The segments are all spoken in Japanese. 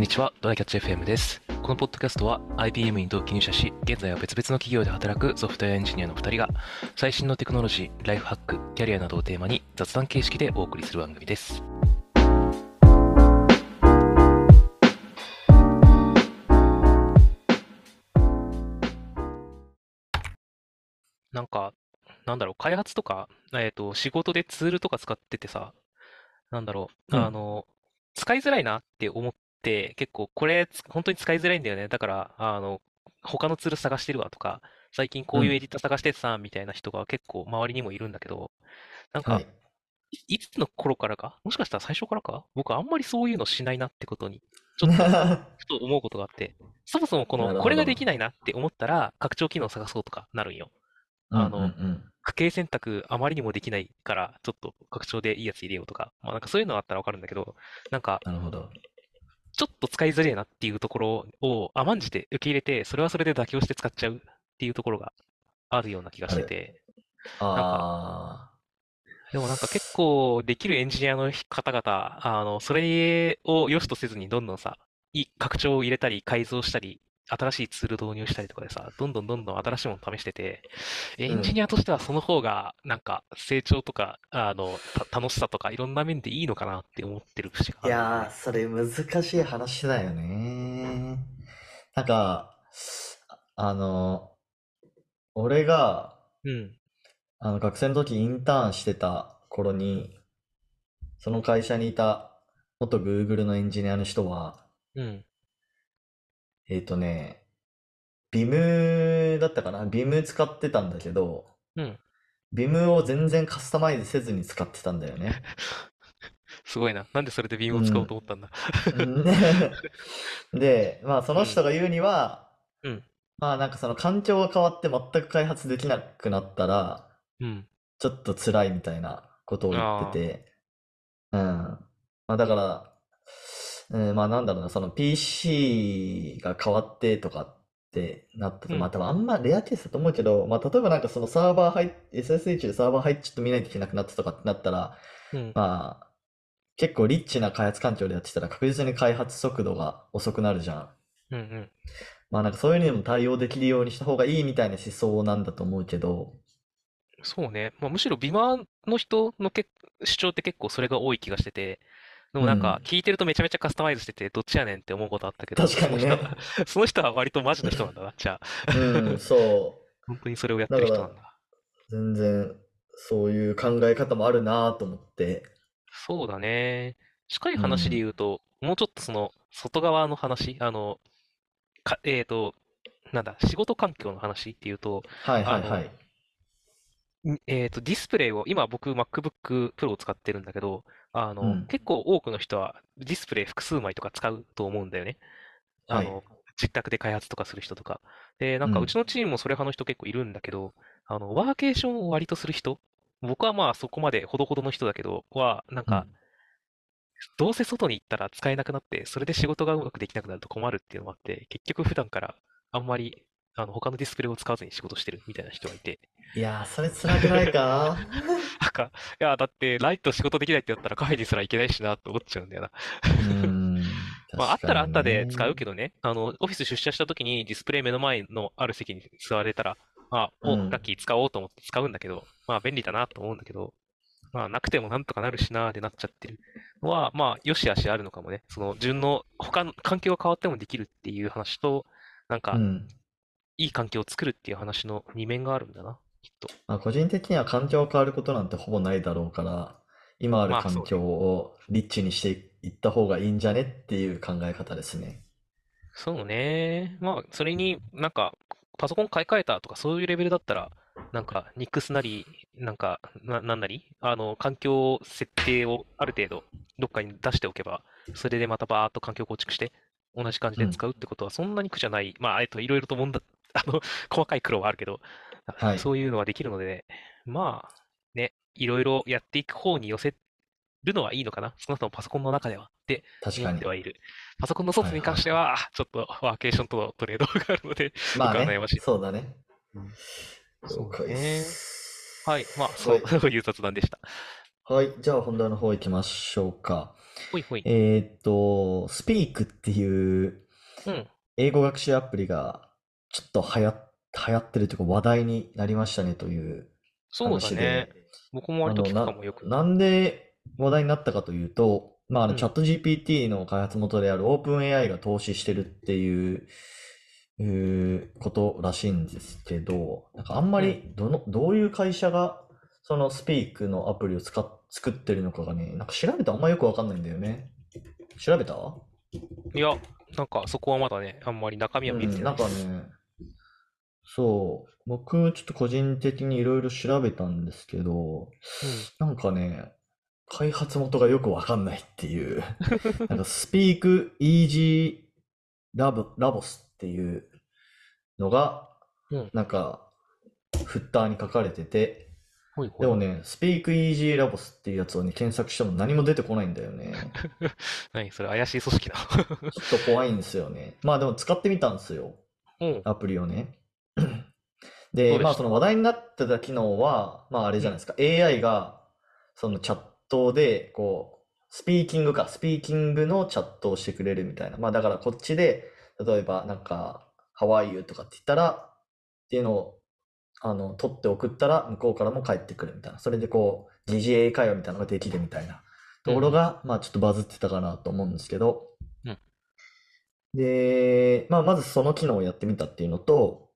んにちは、ドライキャッチ FM です。このポッドキャストは IBM に同期入社し、現在は別々の企業で働くソフトウェアエンジニアの2人が、最新のテクノロジー、ライフハック、キャリアなどをテーマに雑談形式でお送りする番組です。なんか、なんだろう、開発とか、えっと、仕事でツールとか使っててさ、なんだろう、うんあの、使いづらいなって思って、結構これつ本当に使いづらいんだよね。だから、あの、他のツール探してるわとか、最近こういううんエディター探しててさ、みたいな人が結構周りにもいるんだけど、なんか、はい。いいつの頃からか、もしかしたら最初からか、僕あんまりそういうのしないなってことに、ちょっと、ふと思うことがあって、そもそもこの、これができないなって思ったら、拡張機能を探そうとかなるんよ。あのうんうん区形選択あまりにもできないから、ちょっと拡張でいいやつ入れようとか、まあなんかそういうのあったらわかるんだけど、なんか、なるほど。ちょっと使いづれえなっていうところを甘んじて受け入れて、それはそれで妥協して使っちゃうっていうところがあるような気がしてて、あでもなんか結構できるエンジニアの方々、あの、それを良しとせずにどんどんさ、いい拡張を入れたり改造したり、新しいツール導入したりとかでさ、どんどんどんどん新しいもの試してて、エンジニアとしてはその方が、なんか成長とか、あの、た楽しさとかいろんな面でいいのかなって思ってる節があ。るんだよねやー、それ難しい話だよね。なんか、あの、俺が、うん。あの、学生の時インターンしてた頃に、その会社にいた元 Google のエンジニアの人は、うん。えっとね、Vim だったかな ?Vim 使ってたんだけど、うん。Vim を全然カスタマイズせずに使ってたんだよね。すごいな。なんでそれで Vim を使おうと思ったんだ？で、まあその人が言うには、うんまあなんかその環境が変わって全く開発できなくなったら、うん。ちょっと辛いみたいなことを言ってて、うん。まあだから、うん、まあなんだろうな、その PC が変わってとかってなったと、うんまあ多分あんまレアケースだと思うけど、まあ例えばなんかそのサーバー入っ、SSH でサーバー入ってちょっと見ないといけなくなったとかってなったら、うん。まあ結構リッチな開発環境でやってたら確実に開発速度が遅くなるじゃん。うんうん。まあなんかそういうのにも対応できるようにした方がいいみたいな思想なんだと思うけど、そうね。まあ、むしろビマの人のけ主張って結構それが多い気がしてて、でもなんかうん聞いてるとめちゃめちゃカスタマイズしてて、どっちやねんって思うことあったけど、確かにねその人は、その人は割とマジな人なんだな。じゃあ、うん、そう。本当にそれをやってる人なんだ。全然そういう考え方もあるなと思って。そうだね。近い話で言うと、もうちょっとその、外側の話、あの、か、えっと、なんだ、仕事環境の話っていうと、はいはいはい。んえっと、ディスプレイを、今僕 MacBook Pro を使ってるんだけど、あの、うん。結構多くの人はディスプレイ複数枚とか使うと思うんだよね。あはい。の、実宅で開発とかする人とか。で、なんかうん。うちのチームもそれ派の人結構いるんだけど、あの、ワーケーションを割とする人、僕はまあそこまでほどほどの人だけど、は、なんか、どうせ外に行ったら使えなくなって、それで仕事がうまくできなくなると困るっていうのもあって、結局普段からあんまり、あの、他のディスプレイを使わずに仕事してるみたいな人がいて、いやー、それ辛くないか？なんか、いや、だって、ライト仕事できないってやったらカフェにすら行けないしなって思っちゃうんだよな。うん。まあ、あったらあったで使うけど。どね、あの、オフィス出社した時にディスプレイ目の前のある席に座れたら、まあ、お、うんラッキー使おうと思って使うんだけど、まあ、便利だなと思うんだけど、まあ、なくてもなんとかなるしなーってなっちゃってるのは、まあ、よしあしあるのかもね。その、順の、他の環境が変わってもできるっていう話と、なんかう、ん。いい環境を作るっていう話の二面があるんだな、きっと。まあ、個人的には環境が変わることなんてほぼないだろうから、今あるまあそうね環境をリッチにしていった方がいいんじゃねっていう考え方ですね。そうね。まあ、それになんか、パソコン買い替えたとかそういうレベルだったら、なんか、ニックスなり、なんか、な、なんなり、あの、環境設定をある程度、どっかに出しておけば、それでまたバーっと環境構築して、同じ感じで使うってことはそんなに苦じゃない。まあ、えっと、いろいろと問題、あの、細かい苦労はあるけど、はいそういうのはできるので、まあ、ね、いろいろやっていく方に寄せるのはいいのかな。少なくともパソコンの中では。って確かに思って。はいる。パソコンの外に関しては、ちょっとワーケーションとのトレードがあるので、まあね悩ましい、そうだね。そう了解ね。はい。まあ、そう、いう雑談でした。はい。じゃあ本題の方行きましょうか。ほいほい。えーっと、Speak っていううん。英語学習アプリがちょっと流行、流行ってるというか話題になりましたねというそうだ話ね。で、あの、僕も割と聞くかな、もよく。なんで話題になったかというと、まあ、あの、チャッうん。ト GPT の開発元である OpenAI が投資してるっていう、うーことらしいんですけど、なんかあんまうん。りどの、どういう会社がその Speak のアプリを使っ、作ってるのかがね、なんか調べたらあんまよくわかんないんだよね。調べた？いや、なんかそこはまだね、あんまり中身はうん、見れてなないんかね、そう、僕ちょっと個人的にいろいろ調べたんですけど、うん。なんかね、開発元がよくわかんないっていう、なんか Speak Easy Lab- Labs っていうのが、うん。なんか、フッターに書かれてて、ほいほい。でもね、Speak Easy Labs っていうやつをね、検索しても何も出てこないんだよね。何それ怪しい組織だ。ちょっと怖いんですよね。まあでも使ってみたんですよ。うん。アプリをね。どで、まあその話題になってた機能は、まああれじゃうん。ないですか。AI がそのチャットで、こう、スピーキングか、スピーキングのチャットをしてくれるみたいな。まあだからこっちで、例えばなんか、How are you? とかって言ったら、っていうのを、あの、取って送ったら向こうからも返ってくるみたいな。それでこう、疑似英会話みたいなのができるみたいなとうん。ころが、まあちょっとバズってたかなと思うんですけど、うん。で、まあまずその機能をやってみたっていうのと、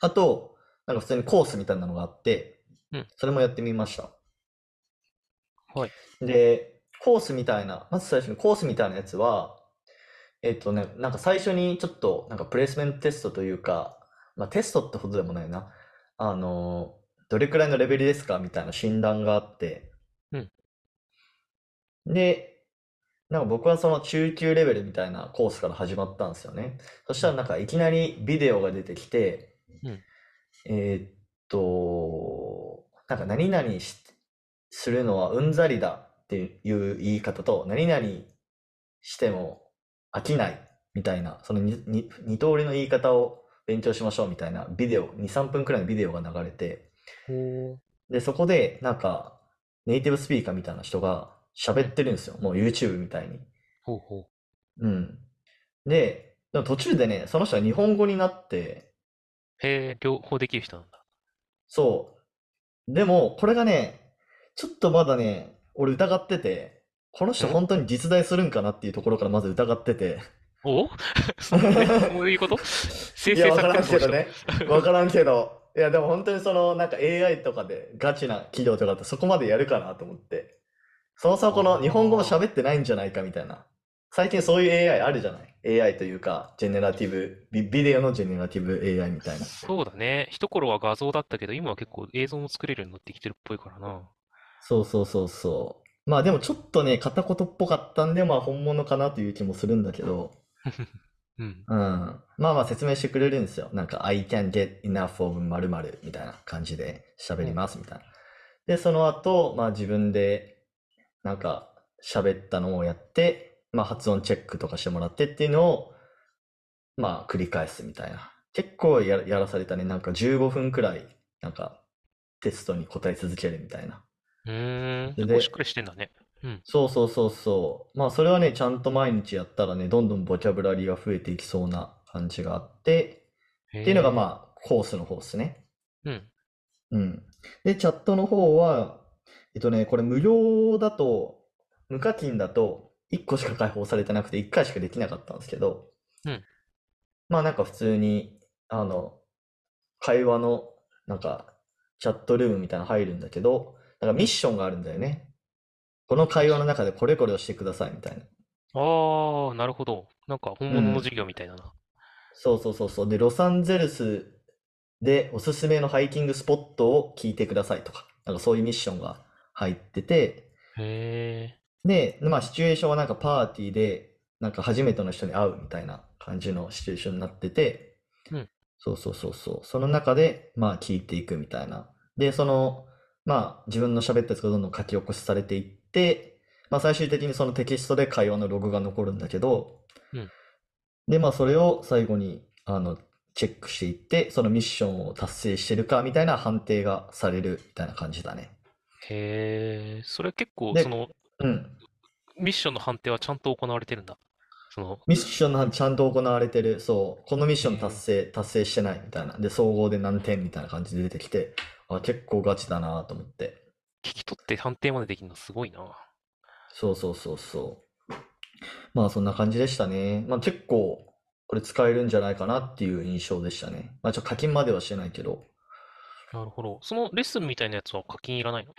あと、なんか普通にコースみたいなのがあって、うん。それもやってみました。はい。で、コースみたいな、まず最初にコースみたいなやつは、えっとね、なんか最初にちょっと、なんかプレイスメントテストというか、まあテストってほどでもないな。あの、どれくらいのレベルですかみたいな診断があって、うん。で、なんか僕はその中級レベルみたいなコースから始まったんですよね。そしたうん。らなんかいきなりビデオが出てきて、うん。えーっと、なんか何々し、するのはうんざりだっていう言い方と、何々しても飽きないみたいな、そのにに二通りの言い方を勉強しましょうみたいなビデオ、2、3分くらいのビデオが流れて、ほで、そこでなんかネイティブスピーカーみたいな人が喋っん。てるんですよ。もう YouTube みたいに。ほうほう。うん。で、でも途中でね、その人は日本語になって、へえ、両方できる人なんだ。そう。でも、これがね、ちょっとまだね、俺疑ってて、この人ん？本当に実在するんかなっていうところからまず疑ってて。お？そういうこと？生いや、わからんけどね。わからんけど。いや、でも本当にその、なんか AI とかでガチな企業とかってそこまでやるかなと思って。そもそもこの日本語もあ喋ってないんじゃないかみたいな。最近そういう AI あるじゃない？?AI というか、ジェネラティブ、ビ、ビデオのジェネラティブ AI みたいあ、な。そうだね。一頃は画像だったけど、今は結構映像も作れるようになってきてるっぽいからな。そうそうそうそう。まあでもちょっとね、片言っぽかったんで、まあ本物かなという気もするんだけど、うん。うん。まあまあ説明してくれるんですよ。なんか、I can get enough of 〇〇みたいな感じで喋りうん。ますみたいな。で、その後、まあ自分でなんか喋ったのをやって、まあ発音チェックとかしてもらってっていうのを、まあ繰り返すみたいな。結構や、やらされたね。なんか15分くらい、なんかテストに答え続けるみたいな。うーん。で、しっかりしてんだね。うん。そうそうそうそう。まあそれはね、ちゃんと毎日やったらね、どんどんボキャブラリーが増えていきそうな感じがあって、っていうのが。まあコースの方ですね。うん。うん。で、チャットの方は、えっとね、これ無料だと、無課金だと1個しか開放されてなくて1回しかできなかったんですけど、うん。まあなんか普通に、あの、会話の、なんか、チャットルームみたいなの入るんだけど、なんかミッションがあるんだよね。この会話の中でこれこれをしてくださいみたいな。ああ、なるほど。なんか本うん。物の授業みたいだな。そうそうそうそう。で、ロサンゼルスでおすすめのハイキングスポットを聞いてくださいとか、なんかそういうミッションが入ってて、へえ。で、まあシチュエーションはなんかパーティーで、なんか初めての人に会うみたいな感じのシチュエーションになってて、うん。そうそうそうそう。その中で、まあ聞いていくみたいな。で、その、まあ自分の喋ったやつがどんどん書き起こしされていって、まあ最終的にそのテキストで会話のログが残るんだけど、うん。で、まあそれを最後に、あの、チェックしていって、そのミッションを達成してるかみたいな判定がされるみたいな感じだね。へえ。それ結構、そで、の、うん。ミッションの判定はちゃんと行われてるんだ。その、ミッションのちゃんと行われてる。そう。このミッション達え成、達成してないみたいな。で、総合で何点みたいな感じで出てきて、あ、結構ガチだなと思って。聞き取って判定までできるのすごいな。そうそうそうそう。まあそんな感じでしたね。まあ結構これ使えるんじゃないかなっていう印象でしたね。まあちょっと課金まではしてないけど。なるほど。そのレッスンみたいなやつは課金いらないの？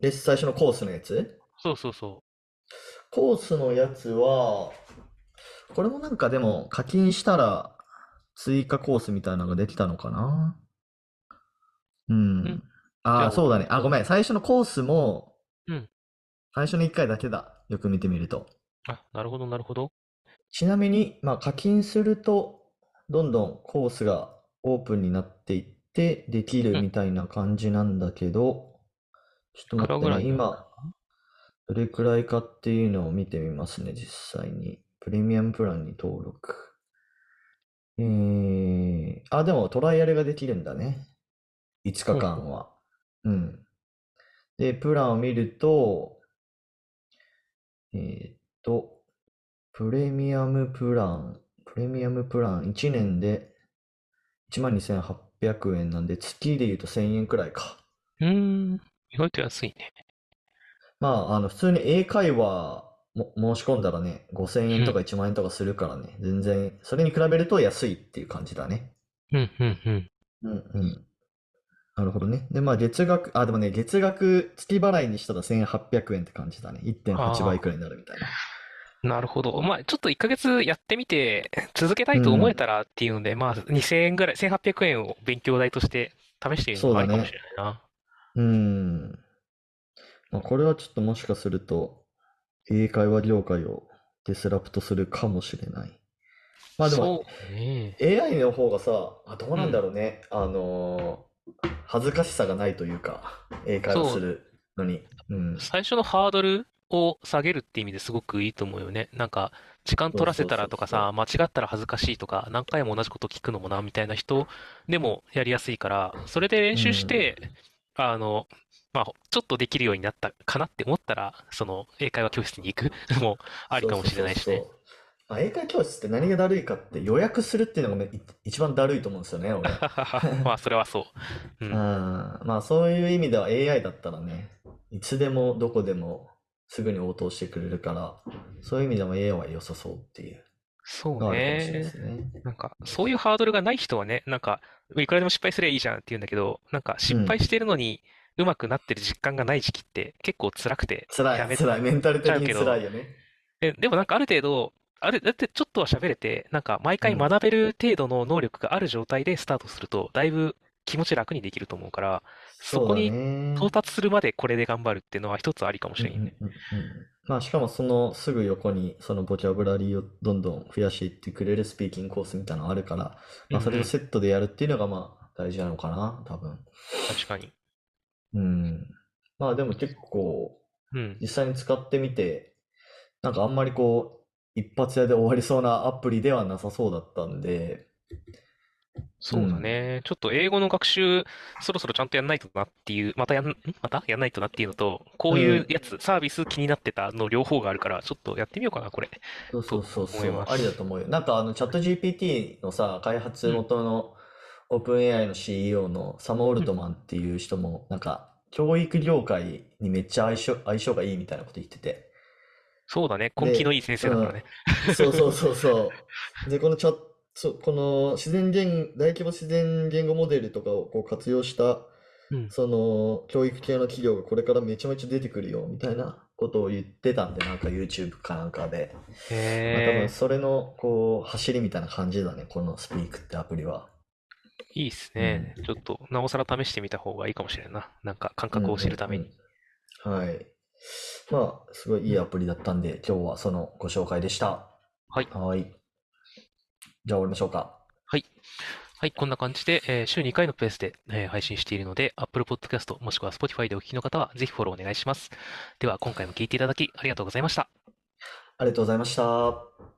で、最初のコースのやつ？そうそうそコースのやつは、これもなんかでも課金したら追加コースみたいなのができたのかな？うう。ん。あ、ああ、そうだね。あ、ごめん。最初のコースも、うん。最初の1回だけだ。よく見てみると。あ、なるほど、なるほど。ちなみに、まあ課金すると、どんどんコースがオープンになっていってできるうん。みたいな感じなんだけど、ちょっと待ってね。今、どれくらいかっていうのを見てみますね、実際に。プレミアムプランに登録。えー、あ、でもトライアルができるんだね。5ほうほう。日間は。うん。で、プランを見ると、えーっと、プレミアムプラン、プレミアムプラン1年で12,800円なんで、月で言うと1000円くらいか。うーん。意外と安いね。まあ、あの、普通に英会話も申し込んだらね、5000円とかうん。1万円とかするからね、全然、それに比べると安いっていう感じだね。うん、うん、うん。うんうん。なるほどね。で、まあ、月額、あ、でもね、月額月払いにしたら1800円って感じだね。1.8倍くらい。になるみたいな。なるほど。まあ、ちょっと1ヶ月やってみて、続けたういと思えたん。らっていうので、まあ、2000円ぐらい、1800円を勉強代として試してみるの。もありかもしれないな。うん。まあ、これはちょっともしかすると、英会話業界をディスラプトするかもしれない。まあでも、そうね。AI の方がさ、あ、どうなんだうん。ろうね。あのー恥ずかしさがないというか、英会話そう。するのに。うん。最初のハードルを下げるって意味ですごくいいと思うよね。なんか、時間取らせたそうそうそうらとかさ、そ間違ったら恥ずかしいとか、何回も同じこと聞くのもな、みたいな人でもやりやすいから、それで練う。う習しん。て、あの、まあ、ちょっとできるようになったかなって思ったら、その、英会話教室に行くの もありかもしれそうそうそうないしね。そう。まあ、英会教室って何がだるいかって予約するっていうのがね、い一番だるいと思うんですよね、俺。まあ、それはそう。ううん、ん。まあそういう意味では AI だったらね、いつでもどこでもすぐに応答してくれるから、そういう意味でも AI は良さそうっていうそうね。すね。なんか、そういうハードルがない人はね、なんか、いくらでも失敗すればいいじゃんって言うんだけど、なんか、失敗うん。してるのに、うまくなってる実感がない時期って結構辛くて辛い、やめ辛い。メンタル的にいよね。で、でもなんかある程度、ある、だってちょっとは喋れて、なんか毎回うん。学べる程度の能力がある状態でスタートすると、だいぶ気持ち楽にできると思うから、そそうだこに到ね。達するまでこれで頑張るっていうのは一つありかもうんうしれんよね。んうんうん。まあしかもそのすぐ横にそのボキャブラリーをどんどん増やしていってくれるスピーキングコースみたいなのあるから、まあそれとうんうん。セットでやるっていうのがまあ大事なのかな、多分。確かに。うん。まあでも結構うん。実際に使ってみて、なんかあんまりこう、一発屋で終わりそうなアプリではなさそうだったんで、うそうだん。ね。ちょっと英語の学習、そろそろちゃんとやんないとなっていう、またやん、ん？また？やんないとなっていうのと、こうういうんやつ、サービス気になってたの両方があるから、ちょっとやってみようかな、これ。そうそうとそうそう、思いまありだとす。思うよ。なんかあのチャット GPT のさ、開発うん。元の OpenAI の CEO のサム・オルうん。トマンっていう人も、なんか教育業界にめっちゃ相性、相性がいいみたいなこと言ってて。そうだね。根気のいいで、先生だからね。うん、そうそうそうそう。で、このチャット、そうこの自然言、大規模自然言語モデルとかをこう活用したうん。その教育系の企業がこれからめちゃめちゃ出てくるよみたいなことを言ってたんで、なんか YouTube かなんかで。まあ多分へそれのこう走りみたいな感じだね、このスピークってアプリは。え、いいっすうん。ね。ちょっと、なおさら試してみた方がいいかもしれんな。なんか感うん覚を知るうんために。うん。はい。まあ、すごいいいアプリだったんで、今日はそのご紹介でした。はい。はい。じゃあ終わりましょうか。はい。はい、こんな感じで、えー週2回のペースで、えー配信しているので、Apple Podcast もしくは Spotify でお聞きの方は、ぜひフォローお願いします。では、今回も聞いていただきありがとうございました。ありがとうございました。